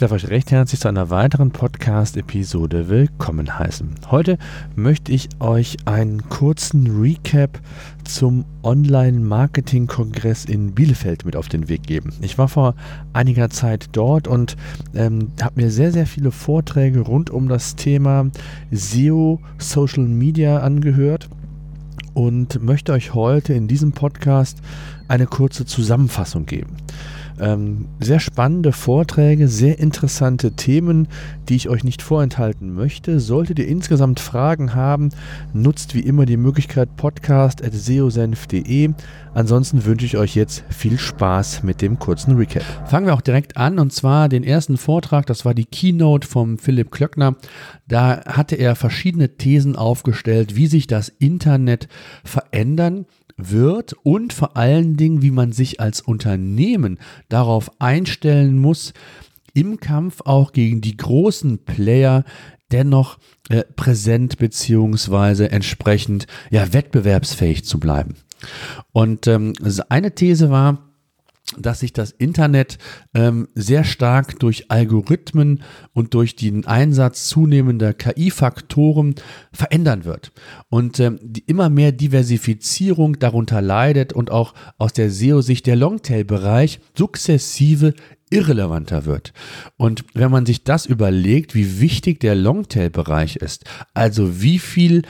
darf euch recht herzlich zu einer weiteren Podcast-Episode willkommen heißen. Heute möchte ich euch einen kurzen Recap zum Online-Marketing-Kongress in Bielefeld mit auf den Weg geben. Ich war vor einiger Zeit dort und ähm, habe mir sehr, sehr viele Vorträge rund um das Thema SEO, Social Media angehört und möchte euch heute in diesem Podcast eine kurze Zusammenfassung geben. Ähm, sehr spannende Vorträge, sehr interessante Themen, die ich euch nicht vorenthalten möchte. Solltet ihr insgesamt Fragen haben, nutzt wie immer die Möglichkeit podcast.seosenf.de. Ansonsten wünsche ich euch jetzt viel Spaß mit dem kurzen Recap. Fangen wir auch direkt an und zwar den ersten Vortrag, das war die Keynote vom Philipp Klöckner. Da hatte er verschiedene Thesen aufgestellt, wie sich das Internet verändern wird und vor allen Dingen, wie man sich als Unternehmen darauf einstellen muss, im Kampf auch gegen die großen Player dennoch äh, präsent beziehungsweise entsprechend ja wettbewerbsfähig zu bleiben. Und ähm, eine These war, dass sich das Internet ähm, sehr stark durch Algorithmen und durch den Einsatz zunehmender KI-Faktoren verändern wird. Und ähm, die immer mehr Diversifizierung darunter leidet und auch aus der SEO-Sicht der Longtail-Bereich sukzessive irrelevanter wird. Und wenn man sich das überlegt, wie wichtig der Longtail-Bereich ist, also wie viel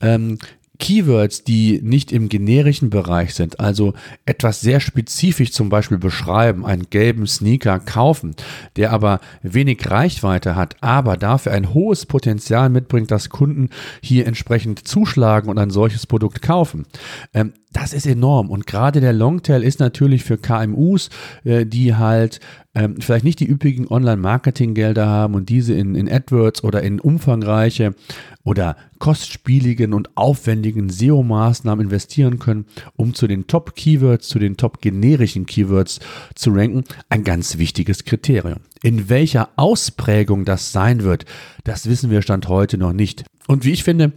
ähm, Keywords, die nicht im generischen Bereich sind, also etwas sehr spezifisch zum Beispiel beschreiben, einen gelben Sneaker kaufen, der aber wenig Reichweite hat, aber dafür ein hohes Potenzial mitbringt, dass Kunden hier entsprechend zuschlagen und ein solches Produkt kaufen. Ähm, das ist enorm und gerade der Longtail ist natürlich für KMUs, äh, die halt ähm, vielleicht nicht die üppigen Online-Marketing-Gelder haben und diese in, in AdWords oder in umfangreiche oder kostspieligen und aufwendigen SEO-Maßnahmen investieren können, um zu den Top-Keywords, zu den top-generischen Keywords zu ranken, ein ganz wichtiges Kriterium. In welcher Ausprägung das sein wird, das wissen wir Stand heute noch nicht. Und wie ich finde,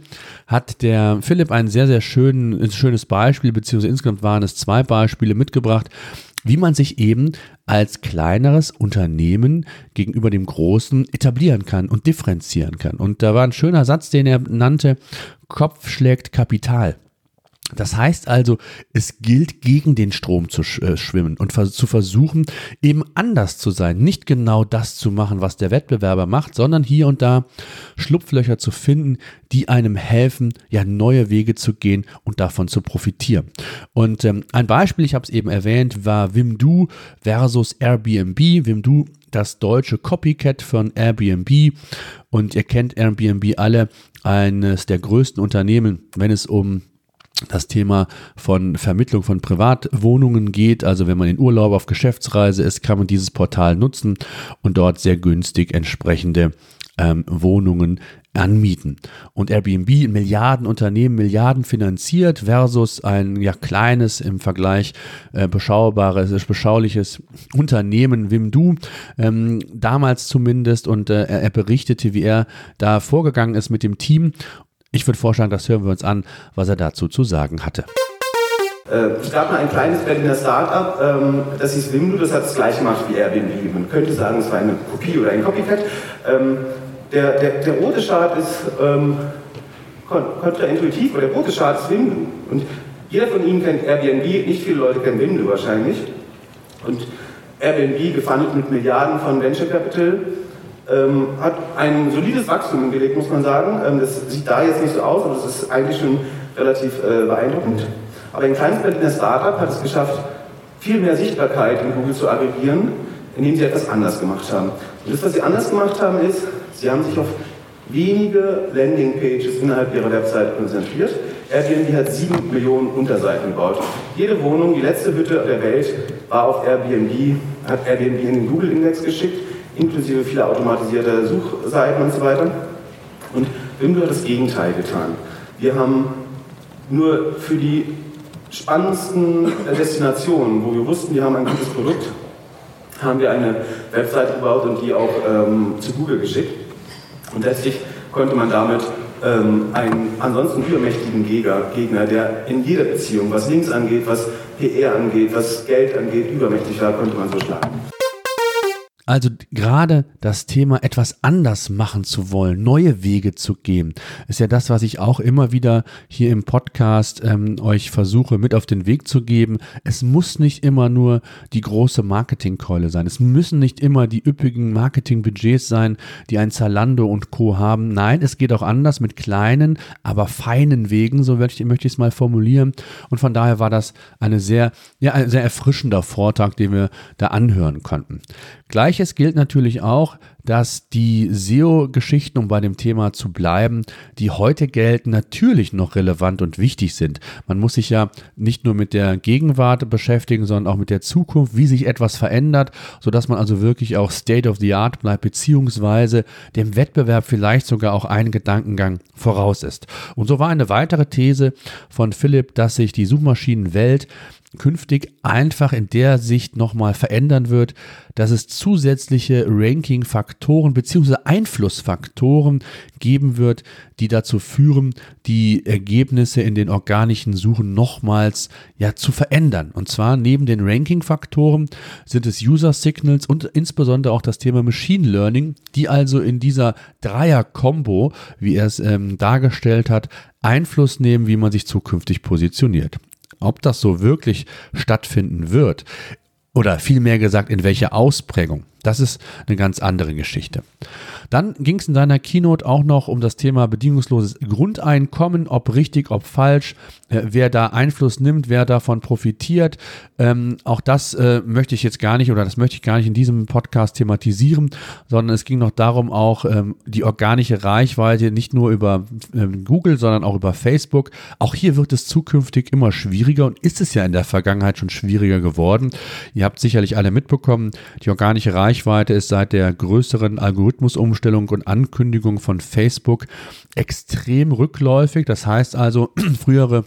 hat der Philipp ein sehr, sehr schön, schönes Beispiel, beziehungsweise insgesamt waren es zwei Beispiele mitgebracht, wie man sich eben als kleineres Unternehmen gegenüber dem Großen etablieren kann und differenzieren kann. Und da war ein schöner Satz, den er nannte, Kopf schlägt Kapital. Das heißt also, es gilt gegen den Strom zu äh, schwimmen und zu versuchen, eben anders zu sein, nicht genau das zu machen, was der Wettbewerber macht, sondern hier und da Schlupflöcher zu finden, die einem helfen, ja neue Wege zu gehen und davon zu profitieren. Und ähm, ein Beispiel, ich habe es eben erwähnt, war Wimdu versus Airbnb. Wimdu das deutsche Copycat von Airbnb und ihr kennt Airbnb alle, eines der größten Unternehmen, wenn es um das Thema von Vermittlung von Privatwohnungen geht. Also wenn man in Urlaub auf Geschäftsreise ist, kann man dieses Portal nutzen und dort sehr günstig entsprechende ähm, Wohnungen anmieten. Und Airbnb, Milliardenunternehmen, Milliarden finanziert versus ein ja kleines im Vergleich äh, beschaubares, beschauliches Unternehmen Wimdu, ähm, damals zumindest. Und äh, er berichtete, wie er da vorgegangen ist mit dem Team ich würde vorschlagen, das hören wir uns an, was er dazu zu sagen hatte. Äh, es gab mal ein kleines Berliner Start-up, ähm, das hieß Wimdu, das hat das gleiche gemacht wie Airbnb. Man könnte sagen, es war eine Kopie oder ein Copycat. Ähm, der, der, der rote Chart ist ähm, kontraintuitiv, aber der rote Chart ist Wimdu. Und jeder von Ihnen kennt Airbnb, nicht viele Leute kennen Wimdu wahrscheinlich. Und Airbnb gefundet mit Milliarden von Venture Capital ähm, hat ein solides Wachstum hingelegt, muss man sagen. Ähm, das sieht da jetzt nicht so aus, aber das ist eigentlich schon relativ äh, beeindruckend. Aber ein kleines Berliner Startup hat es geschafft, viel mehr Sichtbarkeit in Google zu aggregieren, indem sie etwas anders gemacht haben. Und das, was sie anders gemacht haben, ist, sie haben sich auf wenige Landingpages innerhalb ihrer Website konzentriert. Airbnb hat sieben Millionen Unterseiten gebaut. Jede Wohnung, die letzte Hütte der Welt, war auf Airbnb, hat Airbnb in den Google-Index geschickt inklusive vieler automatisierter Suchseiten und so weiter. Und Wimdu hat das Gegenteil getan. Wir haben nur für die spannendsten Destinationen, wo wir wussten, wir haben ein gutes Produkt, haben wir eine Website gebaut und die auch ähm, zu Google geschickt. Und letztlich konnte man damit ähm, einen ansonsten übermächtigen Gegner, der in jeder Beziehung, was Links angeht, was PR angeht, was Geld angeht, übermächtig war, konnte man so schlagen. Also gerade das Thema etwas anders machen zu wollen, neue Wege zu gehen, ist ja das, was ich auch immer wieder hier im Podcast ähm, euch versuche mit auf den Weg zu geben. Es muss nicht immer nur die große Marketingkeule sein. Es müssen nicht immer die üppigen Marketingbudgets sein, die ein Zalando und Co. haben. Nein, es geht auch anders mit kleinen, aber feinen Wegen, so möchte ich es mal formulieren. Und von daher war das eine sehr, ja, ein sehr erfrischender Vortrag, den wir da anhören konnten. Gleiches gilt natürlich auch, dass die SEO-Geschichten, um bei dem Thema zu bleiben, die heute gelten, natürlich noch relevant und wichtig sind. Man muss sich ja nicht nur mit der Gegenwart beschäftigen, sondern auch mit der Zukunft, wie sich etwas verändert, sodass man also wirklich auch State of the Art bleibt, beziehungsweise dem Wettbewerb vielleicht sogar auch einen Gedankengang voraus ist. Und so war eine weitere These von Philipp, dass sich die Suchmaschinenwelt künftig einfach in der Sicht nochmal verändern wird, dass es zusätzliche Ranking-Faktoren bzw. Einflussfaktoren geben wird, die dazu führen, die Ergebnisse in den organischen Suchen nochmals ja, zu verändern. Und zwar neben den Ranking-Faktoren sind es User-Signals und insbesondere auch das Thema Machine Learning, die also in dieser Dreier-Kombo, wie er es ähm, dargestellt hat, Einfluss nehmen, wie man sich zukünftig positioniert. Ob das so wirklich stattfinden wird, oder vielmehr gesagt, in welcher Ausprägung, das ist eine ganz andere Geschichte. Dann ging es in seiner Keynote auch noch um das Thema bedingungsloses Grundeinkommen, ob richtig, ob falsch, äh, wer da Einfluss nimmt, wer davon profitiert. Ähm, auch das äh, möchte ich jetzt gar nicht oder das möchte ich gar nicht in diesem Podcast thematisieren, sondern es ging noch darum, auch ähm, die organische Reichweite nicht nur über ähm, Google, sondern auch über Facebook. Auch hier wird es zukünftig immer schwieriger und ist es ja in der Vergangenheit schon schwieriger geworden. Ihr habt sicherlich alle mitbekommen, die organische Reichweite ist seit der größeren Algorithmusumstellung Umstellung und Ankündigung von Facebook extrem rückläufig. Das heißt also, frühere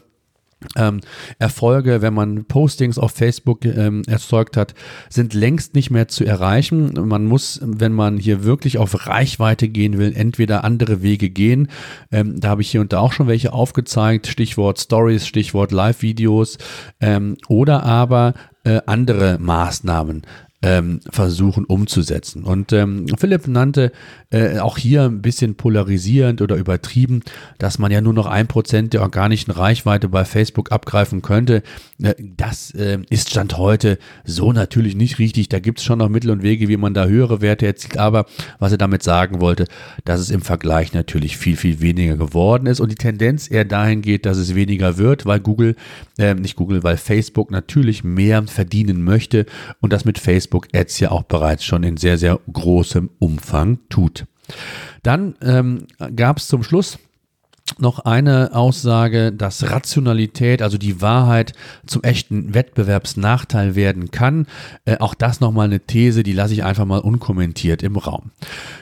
ähm, Erfolge, wenn man Postings auf Facebook ähm, erzeugt hat, sind längst nicht mehr zu erreichen. Man muss, wenn man hier wirklich auf Reichweite gehen will, entweder andere Wege gehen. Ähm, da habe ich hier und da auch schon welche aufgezeigt. Stichwort Stories, Stichwort Live-Videos ähm, oder aber äh, andere Maßnahmen ähm, versuchen umzusetzen. Und ähm, Philipp nannte äh, auch hier ein bisschen polarisierend oder übertrieben, dass man ja nur noch ein Prozent der organischen Reichweite bei Facebook abgreifen könnte. Äh, das äh, ist Stand heute so natürlich nicht richtig. Da gibt es schon noch Mittel und Wege, wie man da höhere Werte erzielt. Aber was er damit sagen wollte, dass es im Vergleich natürlich viel, viel weniger geworden ist und die Tendenz eher dahin geht, dass es weniger wird, weil Google, äh, nicht Google, weil Facebook natürlich mehr verdienen möchte und das mit Facebook Facebook Ads ja auch bereits schon in sehr, sehr großem Umfang tut. Dann ähm, gab es zum Schluss noch eine Aussage, dass Rationalität, also die Wahrheit, zum echten Wettbewerbsnachteil werden kann. Äh, auch das nochmal eine These, die lasse ich einfach mal unkommentiert im Raum.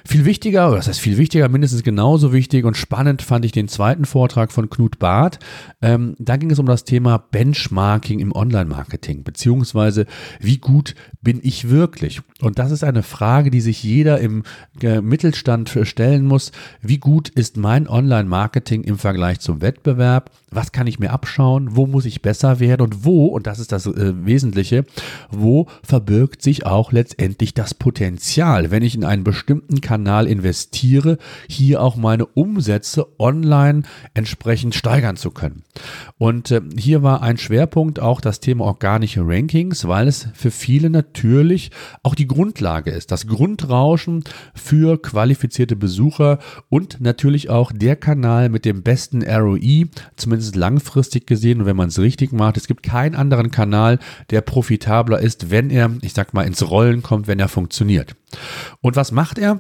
Viel wichtiger, oder das heißt viel wichtiger, mindestens genauso wichtig und spannend fand ich den zweiten Vortrag von Knut Barth. Ähm, da ging es um das Thema Benchmarking im Online-Marketing, beziehungsweise wie gut bin ich wirklich? Und das ist eine Frage, die sich jeder im äh, Mittelstand stellen muss. Wie gut ist mein Online-Marketing im Vergleich zum Wettbewerb? Was kann ich mir abschauen? Wo muss ich besser werden? Und wo, und das ist das äh, Wesentliche, wo verbirgt sich auch letztendlich das Potenzial, wenn ich in einen bestimmten Kanal investiere, hier auch meine Umsätze online entsprechend steigern zu können? Und äh, hier war ein Schwerpunkt auch das Thema organische Rankings, weil es für viele natürlich auch die Grundlage ist, das Grundrauschen für qualifizierte Besucher und natürlich auch der Kanal mit dem besten ROI, zumindest langfristig gesehen und wenn man es richtig macht. Es gibt keinen anderen Kanal, der profitabler ist, wenn er, ich sag mal, ins Rollen kommt, wenn er funktioniert. Und was macht er?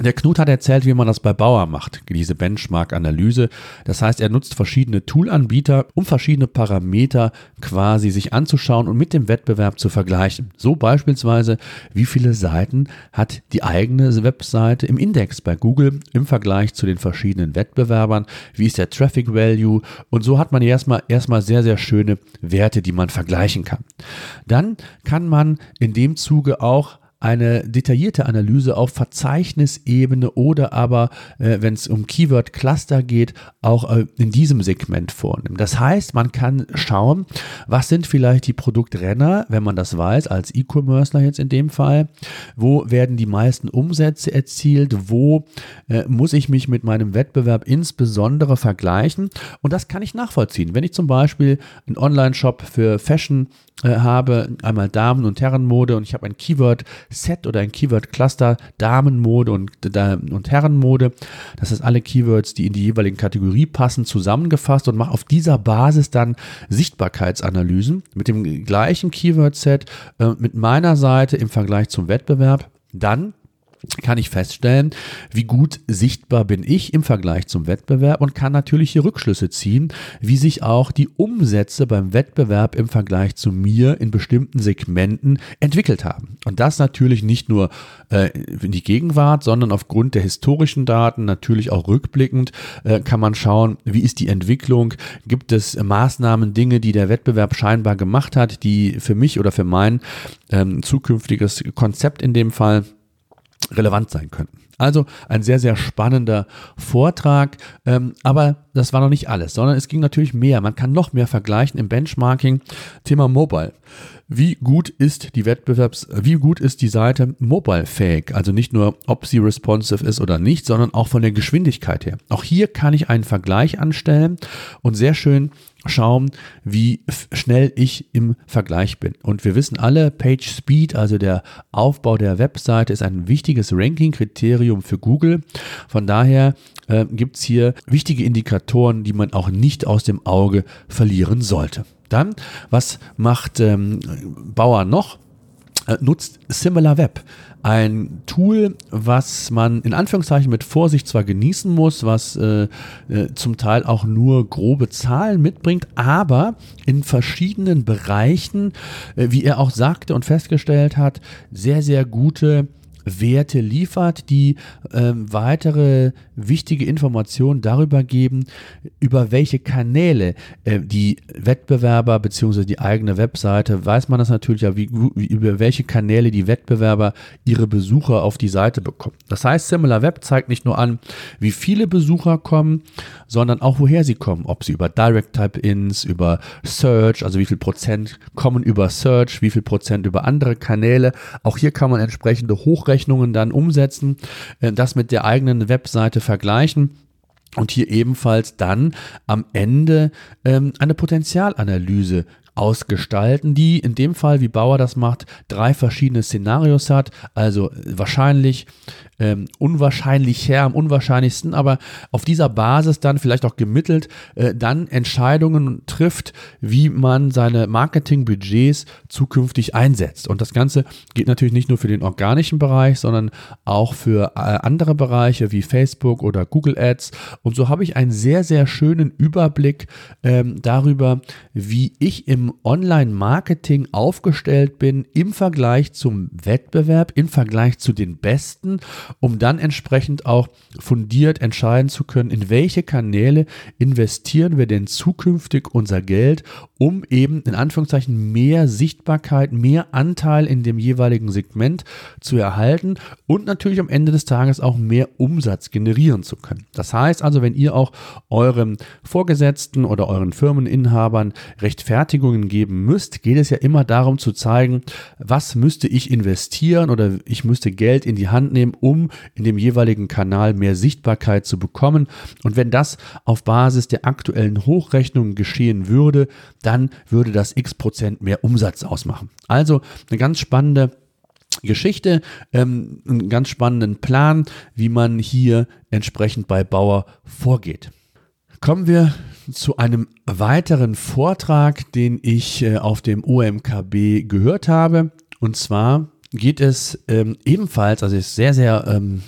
Der Knut hat erzählt, wie man das bei Bauer macht, diese Benchmark-Analyse. Das heißt, er nutzt verschiedene Toolanbieter, um verschiedene Parameter quasi sich anzuschauen und mit dem Wettbewerb zu vergleichen. So beispielsweise, wie viele Seiten hat die eigene Webseite im Index bei Google im Vergleich zu den verschiedenen Wettbewerbern? Wie ist der Traffic Value? Und so hat man erstmal, erstmal sehr, sehr schöne Werte, die man vergleichen kann. Dann kann man in dem Zuge auch eine detaillierte Analyse auf Verzeichnisebene oder aber, äh, wenn es um Keyword-Cluster geht, auch äh, in diesem Segment vornehmen. Das heißt, man kann schauen, was sind vielleicht die Produktrenner, wenn man das weiß, als E-Commercer jetzt in dem Fall, wo werden die meisten Umsätze erzielt, wo äh, muss ich mich mit meinem Wettbewerb insbesondere vergleichen und das kann ich nachvollziehen. Wenn ich zum Beispiel einen Online-Shop für Fashion äh, habe, einmal Damen- und Herrenmode und ich habe ein Keyword-Set oder ein Keyword-Cluster Damenmode und, und Herrenmode. Das sind alle Keywords, die in die jeweiligen Kategorie passen, zusammengefasst und mache auf dieser Basis dann Sichtbarkeitsanalysen mit dem gleichen Keyword-Set äh, mit meiner Seite im Vergleich zum Wettbewerb. Dann kann ich feststellen, wie gut sichtbar bin ich im Vergleich zum Wettbewerb und kann natürlich hier Rückschlüsse ziehen, wie sich auch die Umsätze beim Wettbewerb im Vergleich zu mir in bestimmten Segmenten entwickelt haben. Und das natürlich nicht nur äh, in die Gegenwart, sondern aufgrund der historischen Daten, natürlich auch rückblickend, äh, kann man schauen, wie ist die Entwicklung, gibt es Maßnahmen, Dinge, die der Wettbewerb scheinbar gemacht hat, die für mich oder für mein ähm, zukünftiges Konzept in dem Fall relevant sein könnten. Also ein sehr, sehr spannender Vortrag. Ähm, aber das war noch nicht alles, sondern es ging natürlich mehr. Man kann noch mehr vergleichen im Benchmarking. Thema Mobile. Wie gut ist die Wettbewerbs, wie gut ist die Seite mobile-fähig? Also nicht nur, ob sie responsive ist oder nicht, sondern auch von der Geschwindigkeit her. Auch hier kann ich einen Vergleich anstellen und sehr schön schauen, wie schnell ich im Vergleich bin. Und wir wissen alle, Page Speed, also der Aufbau der Webseite, ist ein wichtiges Ranking-Kriterium für Google. Von daher äh, gibt es hier wichtige Indikatoren, die man auch nicht aus dem Auge verlieren sollte. Dann, was macht ähm, Bauer noch? Äh, nutzt SimilarWeb ein Tool, was man in Anführungszeichen mit Vorsicht zwar genießen muss, was äh, äh, zum Teil auch nur grobe Zahlen mitbringt, aber in verschiedenen Bereichen, äh, wie er auch sagte und festgestellt hat, sehr, sehr gute Werte liefert, die ähm, weitere wichtige Informationen darüber geben, über welche Kanäle äh, die Wettbewerber bzw. die eigene Webseite, weiß man das natürlich ja, wie, wie, über welche Kanäle die Wettbewerber ihre Besucher auf die Seite bekommen. Das heißt, SimilarWeb zeigt nicht nur an, wie viele Besucher kommen, sondern auch woher sie kommen, ob sie über Direct Type-Ins, über Search, also wie viel Prozent kommen über Search, wie viel Prozent über andere Kanäle. Auch hier kann man entsprechende Hochrechnungen dann umsetzen, äh, das mit der eigenen Webseite vergleichen. Und hier ebenfalls dann am Ende ähm, eine Potenzialanalyse ausgestalten, die in dem Fall, wie Bauer das macht, drei verschiedene Szenarios hat. Also wahrscheinlich, ähm, unwahrscheinlicher, am unwahrscheinlichsten, aber auf dieser Basis dann vielleicht auch gemittelt, äh, dann Entscheidungen trifft, wie man seine Marketingbudgets zukünftig einsetzt. Und das Ganze geht natürlich nicht nur für den organischen Bereich, sondern auch für äh, andere Bereiche wie Facebook oder Google Ads. Und so habe ich einen sehr, sehr schönen Überblick ähm, darüber, wie ich im Online-Marketing aufgestellt bin im Vergleich zum Wettbewerb, im Vergleich zu den Besten um dann entsprechend auch fundiert entscheiden zu können, in welche Kanäle investieren wir denn zukünftig unser Geld, um eben in Anführungszeichen mehr Sichtbarkeit, mehr Anteil in dem jeweiligen Segment zu erhalten und natürlich am Ende des Tages auch mehr Umsatz generieren zu können. Das heißt also, wenn ihr auch euren Vorgesetzten oder euren Firmeninhabern Rechtfertigungen geben müsst, geht es ja immer darum zu zeigen, was müsste ich investieren oder ich müsste Geld in die Hand nehmen, um in dem jeweiligen Kanal mehr Sichtbarkeit zu bekommen. Und wenn das auf Basis der aktuellen Hochrechnungen geschehen würde, dann würde das x Prozent mehr Umsatz ausmachen. Also eine ganz spannende Geschichte, ähm, einen ganz spannenden Plan, wie man hier entsprechend bei Bauer vorgeht. Kommen wir zu einem weiteren Vortrag, den ich äh, auf dem OMKB gehört habe. Und zwar geht es ähm, ebenfalls, also ist sehr, sehr ähm,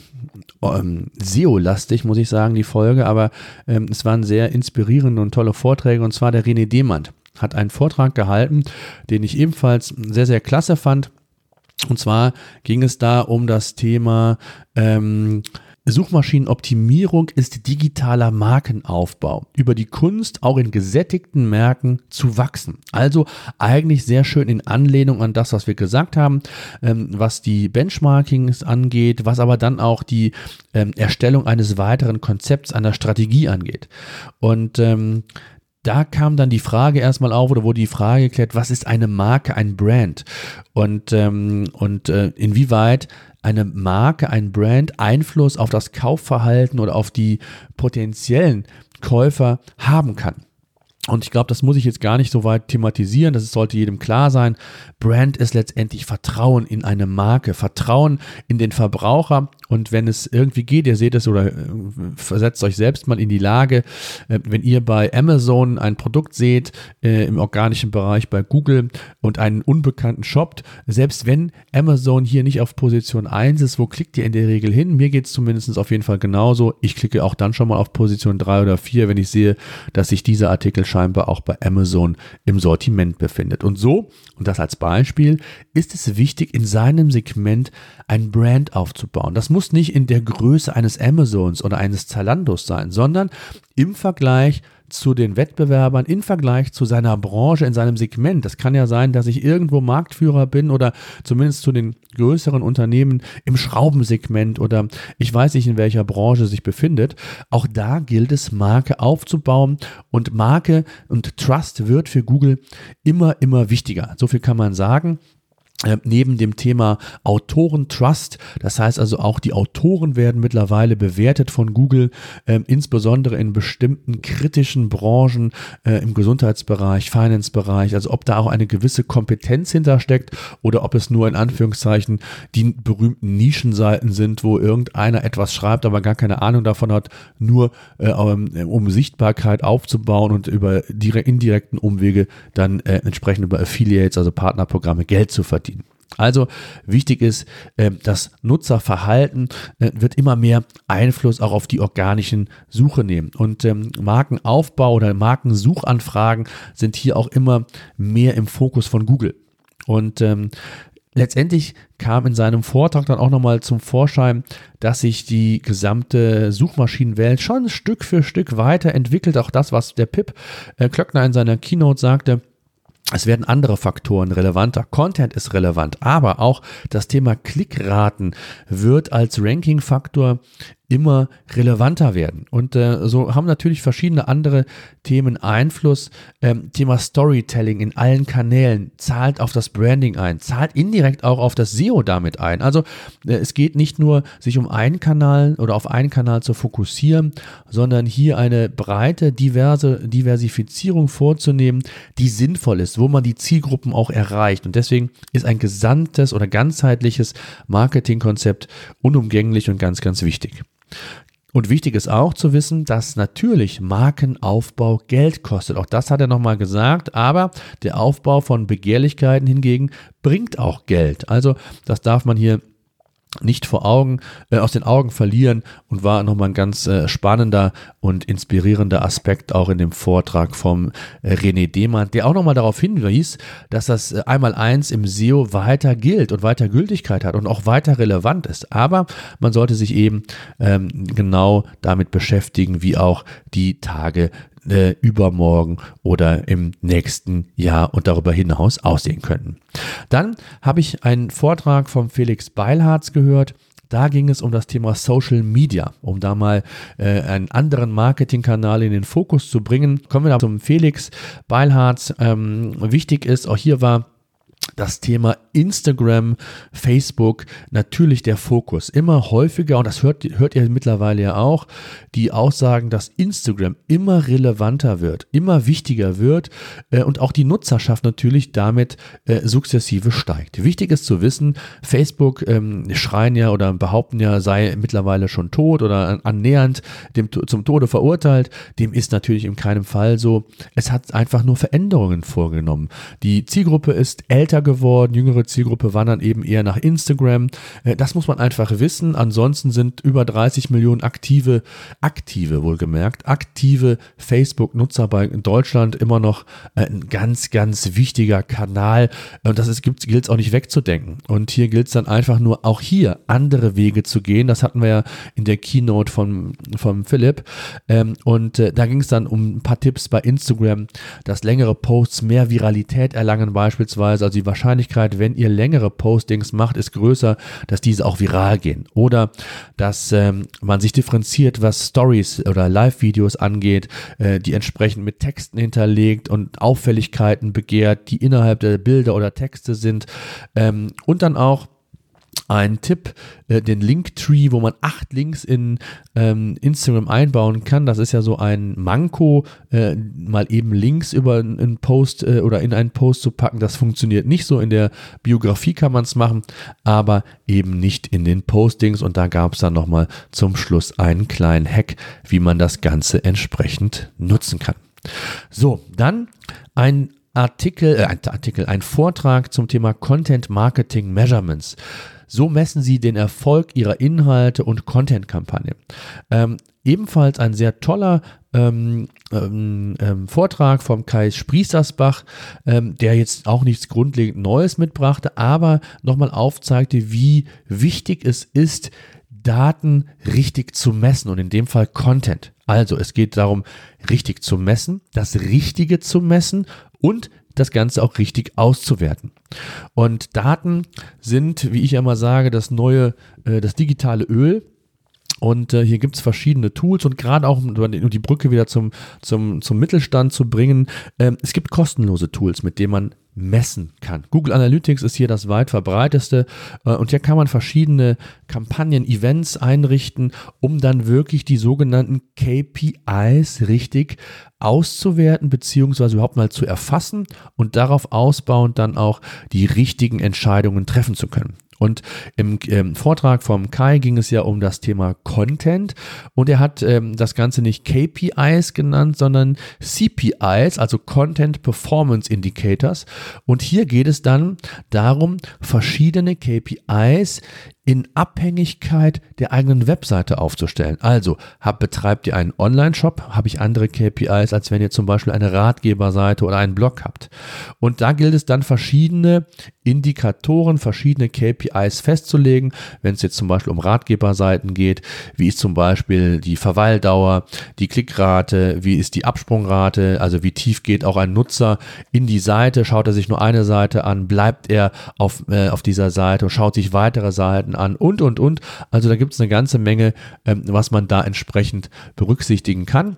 ähm, SEO-lastig, muss ich sagen, die Folge, aber ähm, es waren sehr inspirierende und tolle Vorträge und zwar der René Demand hat einen Vortrag gehalten, den ich ebenfalls sehr, sehr klasse fand. Und zwar ging es da um das Thema ähm, Suchmaschinenoptimierung ist digitaler Markenaufbau. Über die Kunst, auch in gesättigten Märkten zu wachsen. Also eigentlich sehr schön in Anlehnung an das, was wir gesagt haben, ähm, was die Benchmarkings angeht, was aber dann auch die ähm, Erstellung eines weiteren Konzepts, einer Strategie angeht. Und ähm, da kam dann die Frage erstmal auf oder wurde die Frage geklärt, was ist eine Marke, ein Brand und, ähm, und äh, inwieweit eine Marke, ein Brand Einfluss auf das Kaufverhalten oder auf die potenziellen Käufer haben kann. Und ich glaube, das muss ich jetzt gar nicht so weit thematisieren. Das sollte jedem klar sein. Brand ist letztendlich Vertrauen in eine Marke, Vertrauen in den Verbraucher. Und wenn es irgendwie geht, ihr seht es oder äh, versetzt euch selbst mal in die Lage, äh, wenn ihr bei Amazon ein Produkt seht, äh, im organischen Bereich bei Google und einen Unbekannten shoppt, selbst wenn Amazon hier nicht auf Position 1 ist, wo klickt ihr in der Regel hin? Mir geht es zumindest auf jeden Fall genauso. Ich klicke auch dann schon mal auf Position 3 oder 4, wenn ich sehe, dass sich dieser Artikel scheinbar auch bei Amazon im Sortiment befindet. Und so, und das als Beispiel, ist es wichtig, in seinem Segment ein Brand aufzubauen. Das muss nicht in der Größe eines Amazons oder eines Zalandos sein, sondern im Vergleich zu den Wettbewerbern im Vergleich zu seiner Branche in seinem Segment. Das kann ja sein, dass ich irgendwo Marktführer bin oder zumindest zu den größeren Unternehmen im Schraubensegment oder ich weiß nicht, in welcher Branche sich befindet. Auch da gilt es, Marke aufzubauen und Marke und Trust wird für Google immer, immer wichtiger. So viel kann man sagen. Äh, neben dem Thema Autorentrust, das heißt also auch die Autoren werden mittlerweile bewertet von Google, äh, insbesondere in bestimmten kritischen Branchen äh, im Gesundheitsbereich, Finance-Bereich, also ob da auch eine gewisse Kompetenz hintersteckt oder ob es nur in Anführungszeichen die berühmten Nischenseiten sind, wo irgendeiner etwas schreibt, aber gar keine Ahnung davon hat, nur äh, um Sichtbarkeit aufzubauen und über indirekten Umwege dann äh, entsprechend über Affiliates, also Partnerprogramme Geld zu verdienen. Also wichtig ist, äh, das Nutzerverhalten äh, wird immer mehr Einfluss auch auf die organischen Suche nehmen. Und ähm, Markenaufbau oder Markensuchanfragen sind hier auch immer mehr im Fokus von Google. Und ähm, letztendlich kam in seinem Vortrag dann auch nochmal zum Vorschein, dass sich die gesamte Suchmaschinenwelt schon Stück für Stück weiterentwickelt. Auch das, was der Pip äh, Klöckner in seiner Keynote sagte, es werden andere Faktoren relevanter. Content ist relevant, aber auch das Thema Klickraten wird als Ranking-Faktor immer relevanter werden. Und äh, so haben natürlich verschiedene andere Themen Einfluss. Ähm, Thema Storytelling in allen Kanälen zahlt auf das Branding ein, zahlt indirekt auch auf das SEO damit ein. Also äh, es geht nicht nur, sich um einen Kanal oder auf einen Kanal zu fokussieren, sondern hier eine breite, diverse Diversifizierung vorzunehmen, die sinnvoll ist, wo man die Zielgruppen auch erreicht. Und deswegen ist ein gesamtes oder ganzheitliches Marketingkonzept unumgänglich und ganz, ganz wichtig. Und wichtig ist auch zu wissen, dass natürlich Markenaufbau Geld kostet. Auch das hat er nochmal gesagt. Aber der Aufbau von Begehrlichkeiten hingegen bringt auch Geld. Also das darf man hier nicht vor Augen, äh, aus den Augen verlieren und war nochmal ein ganz äh, spannender und inspirierender Aspekt auch in dem Vortrag vom äh, René Dehmann, der auch nochmal darauf hinwies, dass das äh, eins im SEO weiter gilt und weiter Gültigkeit hat und auch weiter relevant ist. Aber man sollte sich eben ähm, genau damit beschäftigen, wie auch die Tage äh, übermorgen oder im nächsten Jahr und darüber hinaus aussehen könnten. Dann habe ich einen Vortrag von Felix Beilharz gehört. Da ging es um das Thema Social Media, um da mal äh, einen anderen Marketingkanal in den Fokus zu bringen. Kommen wir da zum Felix Beilharz. Ähm, wichtig ist, auch hier war das Thema Instagram, Facebook natürlich der Fokus. Immer häufiger, und das hört, hört ihr mittlerweile ja auch, die Aussagen, dass Instagram immer relevanter wird, immer wichtiger wird äh, und auch die Nutzerschaft natürlich damit äh, sukzessive steigt. Wichtig ist zu wissen, Facebook ähm, schreien ja oder behaupten ja, sei mittlerweile schon tot oder annähernd dem, zum Tode verurteilt. Dem ist natürlich in keinem Fall so. Es hat einfach nur Veränderungen vorgenommen. Die Zielgruppe ist älter geworden. Jüngere Zielgruppe wandern eben eher nach Instagram. Äh, das muss man einfach wissen. Ansonsten sind über 30 Millionen aktive, aktive wohlgemerkt, aktive Facebook-Nutzer bei Deutschland immer noch äh, ein ganz, ganz wichtiger Kanal. Und das gilt es auch nicht wegzudenken. Und hier gilt es dann einfach nur auch hier andere Wege zu gehen. Das hatten wir ja in der Keynote von, von Philipp. Ähm, und äh, da ging es dann um ein paar Tipps bei Instagram, dass längere Posts mehr Viralität erlangen beispielsweise. Also die Wahrscheinlichkeit, wenn ihr längere Postings macht, ist größer, dass diese auch viral gehen. Oder dass ähm, man sich differenziert, was Stories oder Live-Videos angeht, äh, die entsprechend mit Texten hinterlegt und Auffälligkeiten begehrt, die innerhalb der Bilder oder Texte sind. Ähm, und dann auch ein Tipp, äh, den Linktree, wo man acht Links in ähm, Instagram einbauen kann. Das ist ja so ein Manko, äh, mal eben Links über einen Post äh, oder in einen Post zu packen. Das funktioniert nicht so. In der Biografie kann man es machen, aber eben nicht in den Postings. Und da gab es dann nochmal zum Schluss einen kleinen Hack, wie man das Ganze entsprechend nutzen kann. So, dann ein Artikel, äh, ein Artikel, ein Vortrag zum Thema Content Marketing Measurements. So messen sie den Erfolg ihrer Inhalte und Content-Kampagnen. Ähm, ebenfalls ein sehr toller ähm, ähm, ähm Vortrag vom Kai Sprießersbach, ähm, der jetzt auch nichts grundlegend Neues mitbrachte, aber nochmal aufzeigte, wie wichtig es ist, Daten richtig zu messen und in dem Fall Content. Also es geht darum, richtig zu messen, das Richtige zu messen und das Ganze auch richtig auszuwerten. Und Daten sind, wie ich immer sage, das neue, äh, das digitale Öl. Und äh, hier gibt es verschiedene Tools und gerade auch, um die Brücke wieder zum, zum, zum Mittelstand zu bringen, äh, es gibt kostenlose Tools, mit denen man messen kann. Google Analytics ist hier das weit verbreiteste äh, und hier kann man verschiedene Kampagnen, Events einrichten, um dann wirklich die sogenannten KPIs richtig auszuwerten beziehungsweise überhaupt mal zu erfassen und darauf ausbauend dann auch die richtigen Entscheidungen treffen zu können. Und im ähm, Vortrag vom Kai ging es ja um das Thema Content und er hat ähm, das Ganze nicht KPIs genannt, sondern CPIs, also Content Performance Indicators. Und hier geht es dann darum, verschiedene KPIs in Abhängigkeit der eigenen Webseite aufzustellen. Also hab, betreibt ihr einen Online-Shop, habe ich andere KPIs, als wenn ihr zum Beispiel eine Ratgeberseite oder einen Blog habt. Und da gilt es dann verschiedene Indikatoren, verschiedene KPIs festzulegen, wenn es jetzt zum Beispiel um Ratgeberseiten geht, wie ist zum Beispiel die Verweildauer, die Klickrate, wie ist die Absprungrate, also wie tief geht auch ein Nutzer in die Seite, schaut er sich nur eine Seite an, bleibt er auf, äh, auf dieser Seite und schaut sich weitere Seiten an und, und, und. Also da gibt es eine ganze Menge, ähm, was man da entsprechend berücksichtigen kann.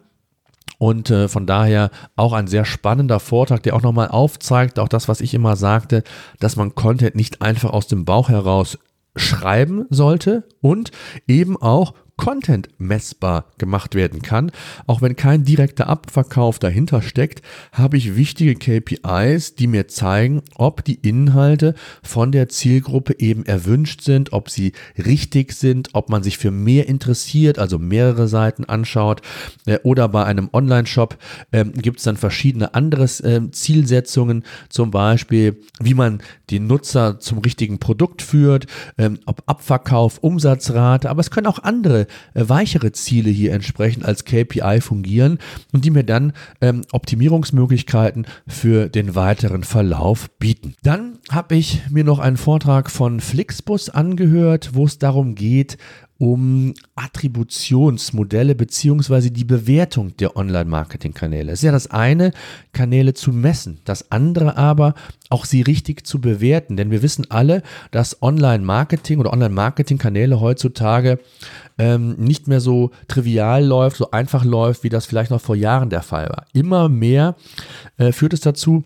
Und äh, von daher auch ein sehr spannender Vortrag, der auch nochmal aufzeigt, auch das, was ich immer sagte, dass man Content nicht einfach aus dem Bauch heraus schreiben sollte und eben auch Content messbar gemacht werden kann. Auch wenn kein direkter Abverkauf dahinter steckt, habe ich wichtige KPIs, die mir zeigen, ob die Inhalte von der Zielgruppe eben erwünscht sind, ob sie richtig sind, ob man sich für mehr interessiert, also mehrere Seiten anschaut. Äh, oder bei einem Online-Shop äh, gibt es dann verschiedene andere äh, Zielsetzungen, zum Beispiel, wie man den Nutzer zum richtigen Produkt führt, ähm, ob Abverkauf, Umsatzrate, aber es können auch andere äh, weichere Ziele hier entsprechend als KPI fungieren und die mir dann ähm, Optimierungsmöglichkeiten für den weiteren Verlauf bieten. Dann habe ich mir noch einen Vortrag von Flixbus angehört, wo es darum geht, um Attributionsmodelle beziehungsweise die Bewertung der Online-Marketing-Kanäle. Es ist ja das eine, Kanäle zu messen, das andere aber auch sie richtig zu bewerten, denn wir wissen alle, dass Online-Marketing oder Online-Marketing-Kanäle heutzutage ähm, nicht mehr so trivial läuft, so einfach läuft, wie das vielleicht noch vor Jahren der Fall war. Immer mehr äh, führt es dazu,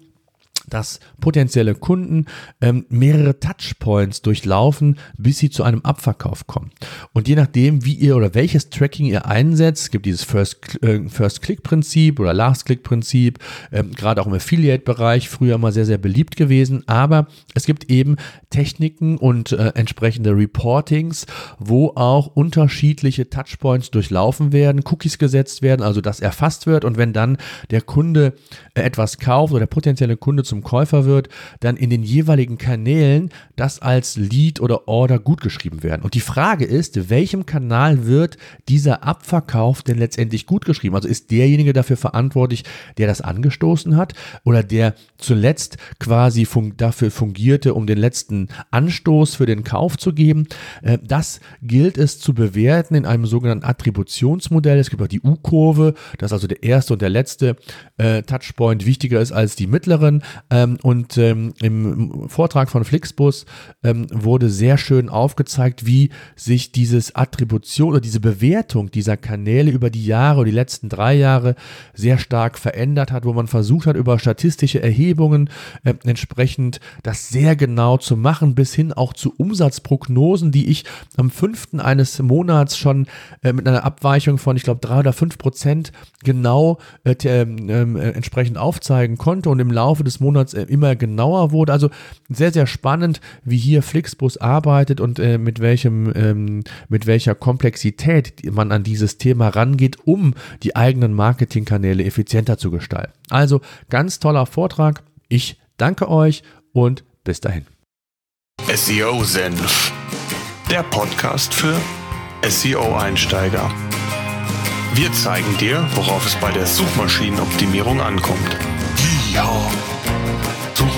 dass potenzielle Kunden ähm, mehrere Touchpoints durchlaufen, bis sie zu einem Abverkauf kommen. Und je nachdem, wie ihr oder welches Tracking ihr einsetzt, gibt dieses First-Click-Prinzip äh, oder Last-Click-Prinzip, ähm, gerade auch im Affiliate-Bereich, früher mal sehr, sehr beliebt gewesen. Aber es gibt eben Techniken und äh, entsprechende Reportings, wo auch unterschiedliche Touchpoints durchlaufen werden, Cookies gesetzt werden, also das erfasst wird. Und wenn dann der Kunde äh, etwas kauft oder der potenzielle Kunde zum Käufer wird, dann in den jeweiligen Kanälen das als Lead oder Order gut geschrieben werden. Und die Frage ist, welchem Kanal wird dieser Abverkauf denn letztendlich gut geschrieben? Also ist derjenige dafür verantwortlich, der das angestoßen hat oder der zuletzt quasi fun dafür fungierte, um den letzten Anstoß für den Kauf zu geben? Äh, das gilt es zu bewerten in einem sogenannten Attributionsmodell. Es gibt auch die U-Kurve, dass also der erste und der letzte äh, Touchpoint wichtiger ist als die mittleren. Ähm, und ähm, im Vortrag von Flixbus ähm, wurde sehr schön aufgezeigt, wie sich dieses Attribution oder diese Bewertung dieser Kanäle über die Jahre, die letzten drei Jahre sehr stark verändert hat, wo man versucht hat, über statistische Erhebungen äh, entsprechend das sehr genau zu machen, bis hin auch zu Umsatzprognosen, die ich am fünften eines Monats schon äh, mit einer Abweichung von, ich glaube, drei oder fünf Prozent genau äh, ähm, äh, entsprechend aufzeigen konnte. Und im Laufe des Monats äh, immer genauer wurde. Also sehr, sehr spannend, wie hier Flixbus arbeitet und äh, mit welchem, ähm, mit welcher Komplexität man an dieses Thema rangeht, um die eigenen Marketingkanäle effizienter zu gestalten. Also ganz toller Vortrag. Ich danke euch und bis dahin. SEO Senf, der Podcast für SEO-Einsteiger. Wir zeigen dir, worauf es bei der Suchmaschinenoptimierung ankommt. Ja.